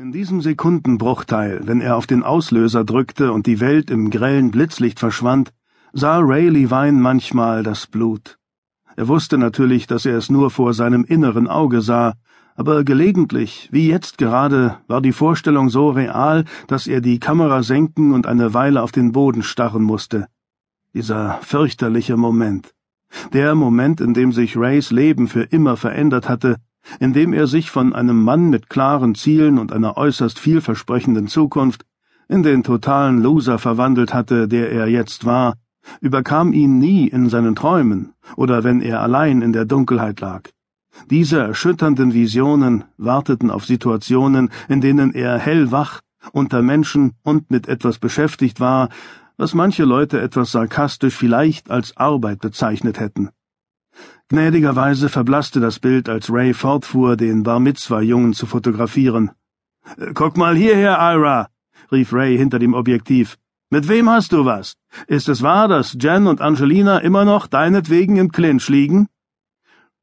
In diesem Sekundenbruchteil, wenn er auf den Auslöser drückte und die Welt im grellen Blitzlicht verschwand, sah Ray Levine manchmal das Blut. Er wusste natürlich, dass er es nur vor seinem inneren Auge sah, aber gelegentlich, wie jetzt gerade, war die Vorstellung so real, dass er die Kamera senken und eine Weile auf den Boden starren musste. Dieser fürchterliche Moment. Der Moment, in dem sich Rays Leben für immer verändert hatte, indem er sich von einem Mann mit klaren Zielen und einer äußerst vielversprechenden Zukunft in den totalen Loser verwandelt hatte, der er jetzt war, überkam ihn nie in seinen Träumen oder wenn er allein in der Dunkelheit lag. Diese erschütternden Visionen warteten auf Situationen, in denen er hellwach, unter Menschen und mit etwas beschäftigt war, was manche Leute etwas sarkastisch vielleicht als Arbeit bezeichnet hätten. Gnädigerweise verblasste das Bild, als Ray fortfuhr, den Bar Mitzwa-Jungen zu fotografieren. Äh, guck mal hierher, Ira, rief Ray hinter dem Objektiv. Mit wem hast du was? Ist es wahr, dass Jen und Angelina immer noch deinetwegen im Clinch liegen?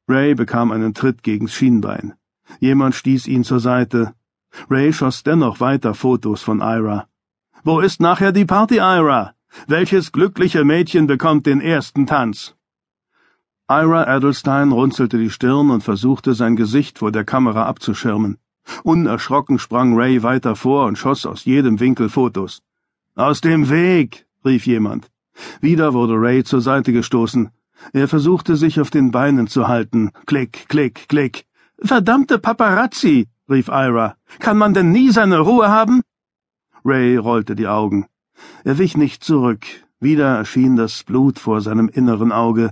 Ray bekam einen Tritt gegens Schienbein. Jemand stieß ihn zur Seite. Ray schoss dennoch weiter Fotos von Ira. Wo ist nachher die Party, Ira? Welches glückliche Mädchen bekommt den ersten Tanz? Ira Adelstein runzelte die Stirn und versuchte, sein Gesicht vor der Kamera abzuschirmen. Unerschrocken sprang Ray weiter vor und schoss aus jedem Winkel Fotos. Aus dem Weg! rief jemand. Wieder wurde Ray zur Seite gestoßen. Er versuchte, sich auf den Beinen zu halten. Klick, klick, klick. Verdammte Paparazzi! rief Ira. Kann man denn nie seine Ruhe haben? Ray rollte die Augen. Er wich nicht zurück. Wieder erschien das Blut vor seinem inneren Auge.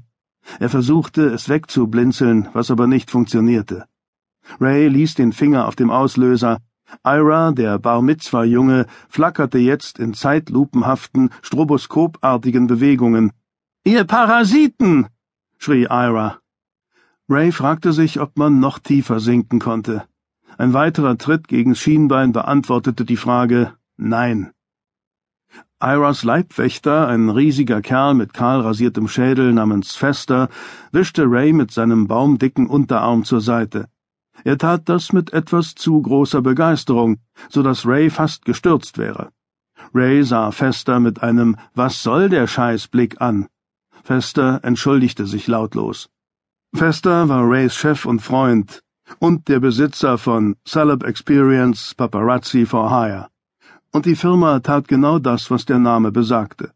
Er versuchte, es wegzublinzeln, was aber nicht funktionierte. Ray ließ den Finger auf dem Auslöser. Ira, der Bar Mitzwa-Junge, flackerte jetzt in zeitlupenhaften, stroboskopartigen Bewegungen. Ihr Parasiten! schrie Ira. Ray fragte sich, ob man noch tiefer sinken konnte. Ein weiterer Tritt gegens Schienbein beantwortete die Frage Nein. Iras Leibwächter, ein riesiger Kerl mit kahl rasiertem Schädel namens Fester, wischte Ray mit seinem baumdicken Unterarm zur Seite. Er tat das mit etwas zu großer Begeisterung, so dass Ray fast gestürzt wäre. Ray sah Fester mit einem Was soll der Scheiß Blick an. Fester entschuldigte sich lautlos. Fester war Rays Chef und Freund und der Besitzer von Celeb Experience Paparazzi for Hire und die Firma tat genau das, was der Name besagte.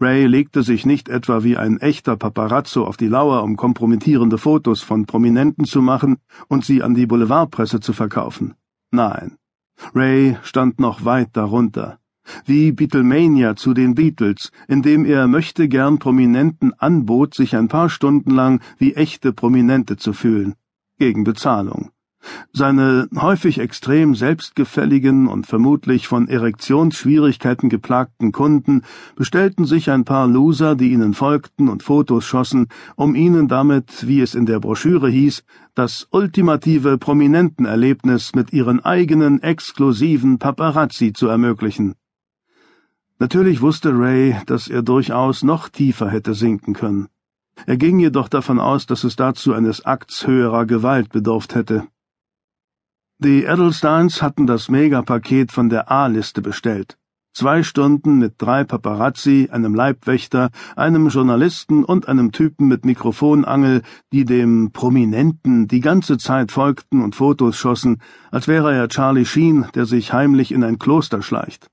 Ray legte sich nicht etwa wie ein echter Paparazzo auf die Lauer, um kompromittierende Fotos von Prominenten zu machen und sie an die Boulevardpresse zu verkaufen. Nein. Ray stand noch weit darunter. Wie Beatlemania zu den Beatles, indem er möchte gern Prominenten anbot, sich ein paar Stunden lang wie echte Prominente zu fühlen. Gegen Bezahlung. Seine häufig extrem selbstgefälligen und vermutlich von Erektionsschwierigkeiten geplagten Kunden bestellten sich ein paar Loser, die ihnen folgten und Fotos schossen, um ihnen damit, wie es in der Broschüre hieß, das ultimative Prominentenerlebnis mit ihren eigenen exklusiven Paparazzi zu ermöglichen. Natürlich wusste Ray, dass er durchaus noch tiefer hätte sinken können. Er ging jedoch davon aus, dass es dazu eines Akts höherer Gewalt bedurft hätte. Die Edelsteins hatten das Megapaket von der A-Liste bestellt. Zwei Stunden mit drei Paparazzi, einem Leibwächter, einem Journalisten und einem Typen mit Mikrofonangel, die dem Prominenten die ganze Zeit folgten und Fotos schossen, als wäre er Charlie Sheen, der sich heimlich in ein Kloster schleicht.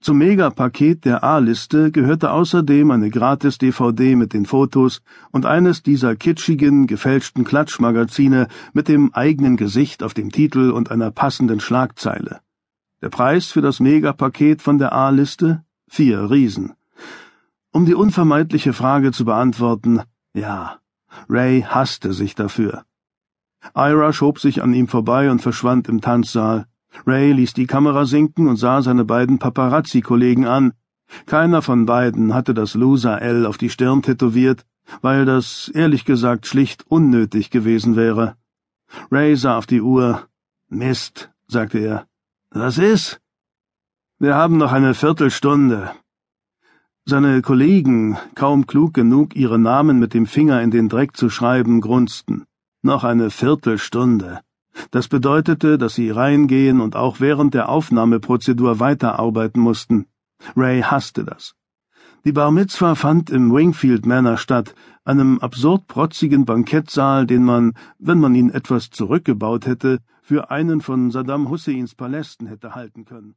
Zum Megapaket der A-Liste gehörte außerdem eine Gratis-DVD mit den Fotos und eines dieser kitschigen, gefälschten Klatschmagazine mit dem eigenen Gesicht auf dem Titel und einer passenden Schlagzeile. Der Preis für das Megapaket von der A-Liste? Vier Riesen. Um die unvermeidliche Frage zu beantworten, ja, Ray hasste sich dafür. Ira schob sich an ihm vorbei und verschwand im Tanzsaal. Ray ließ die Kamera sinken und sah seine beiden Paparazzi-Kollegen an. Keiner von beiden hatte das Loser L auf die Stirn tätowiert, weil das ehrlich gesagt schlicht unnötig gewesen wäre. Ray sah auf die Uhr. Mist, sagte er. Was ist? Wir haben noch eine Viertelstunde. Seine Kollegen, kaum klug genug, ihre Namen mit dem Finger in den Dreck zu schreiben, grunzten. Noch eine Viertelstunde. Das bedeutete, dass sie reingehen und auch während der Aufnahmeprozedur weiterarbeiten mussten. Ray hasste das. Die Bar Mitzwa fand im Wingfield Manor statt, einem absurd protzigen Bankettsaal, den man, wenn man ihn etwas zurückgebaut hätte, für einen von Saddam Husseins Palästen hätte halten können.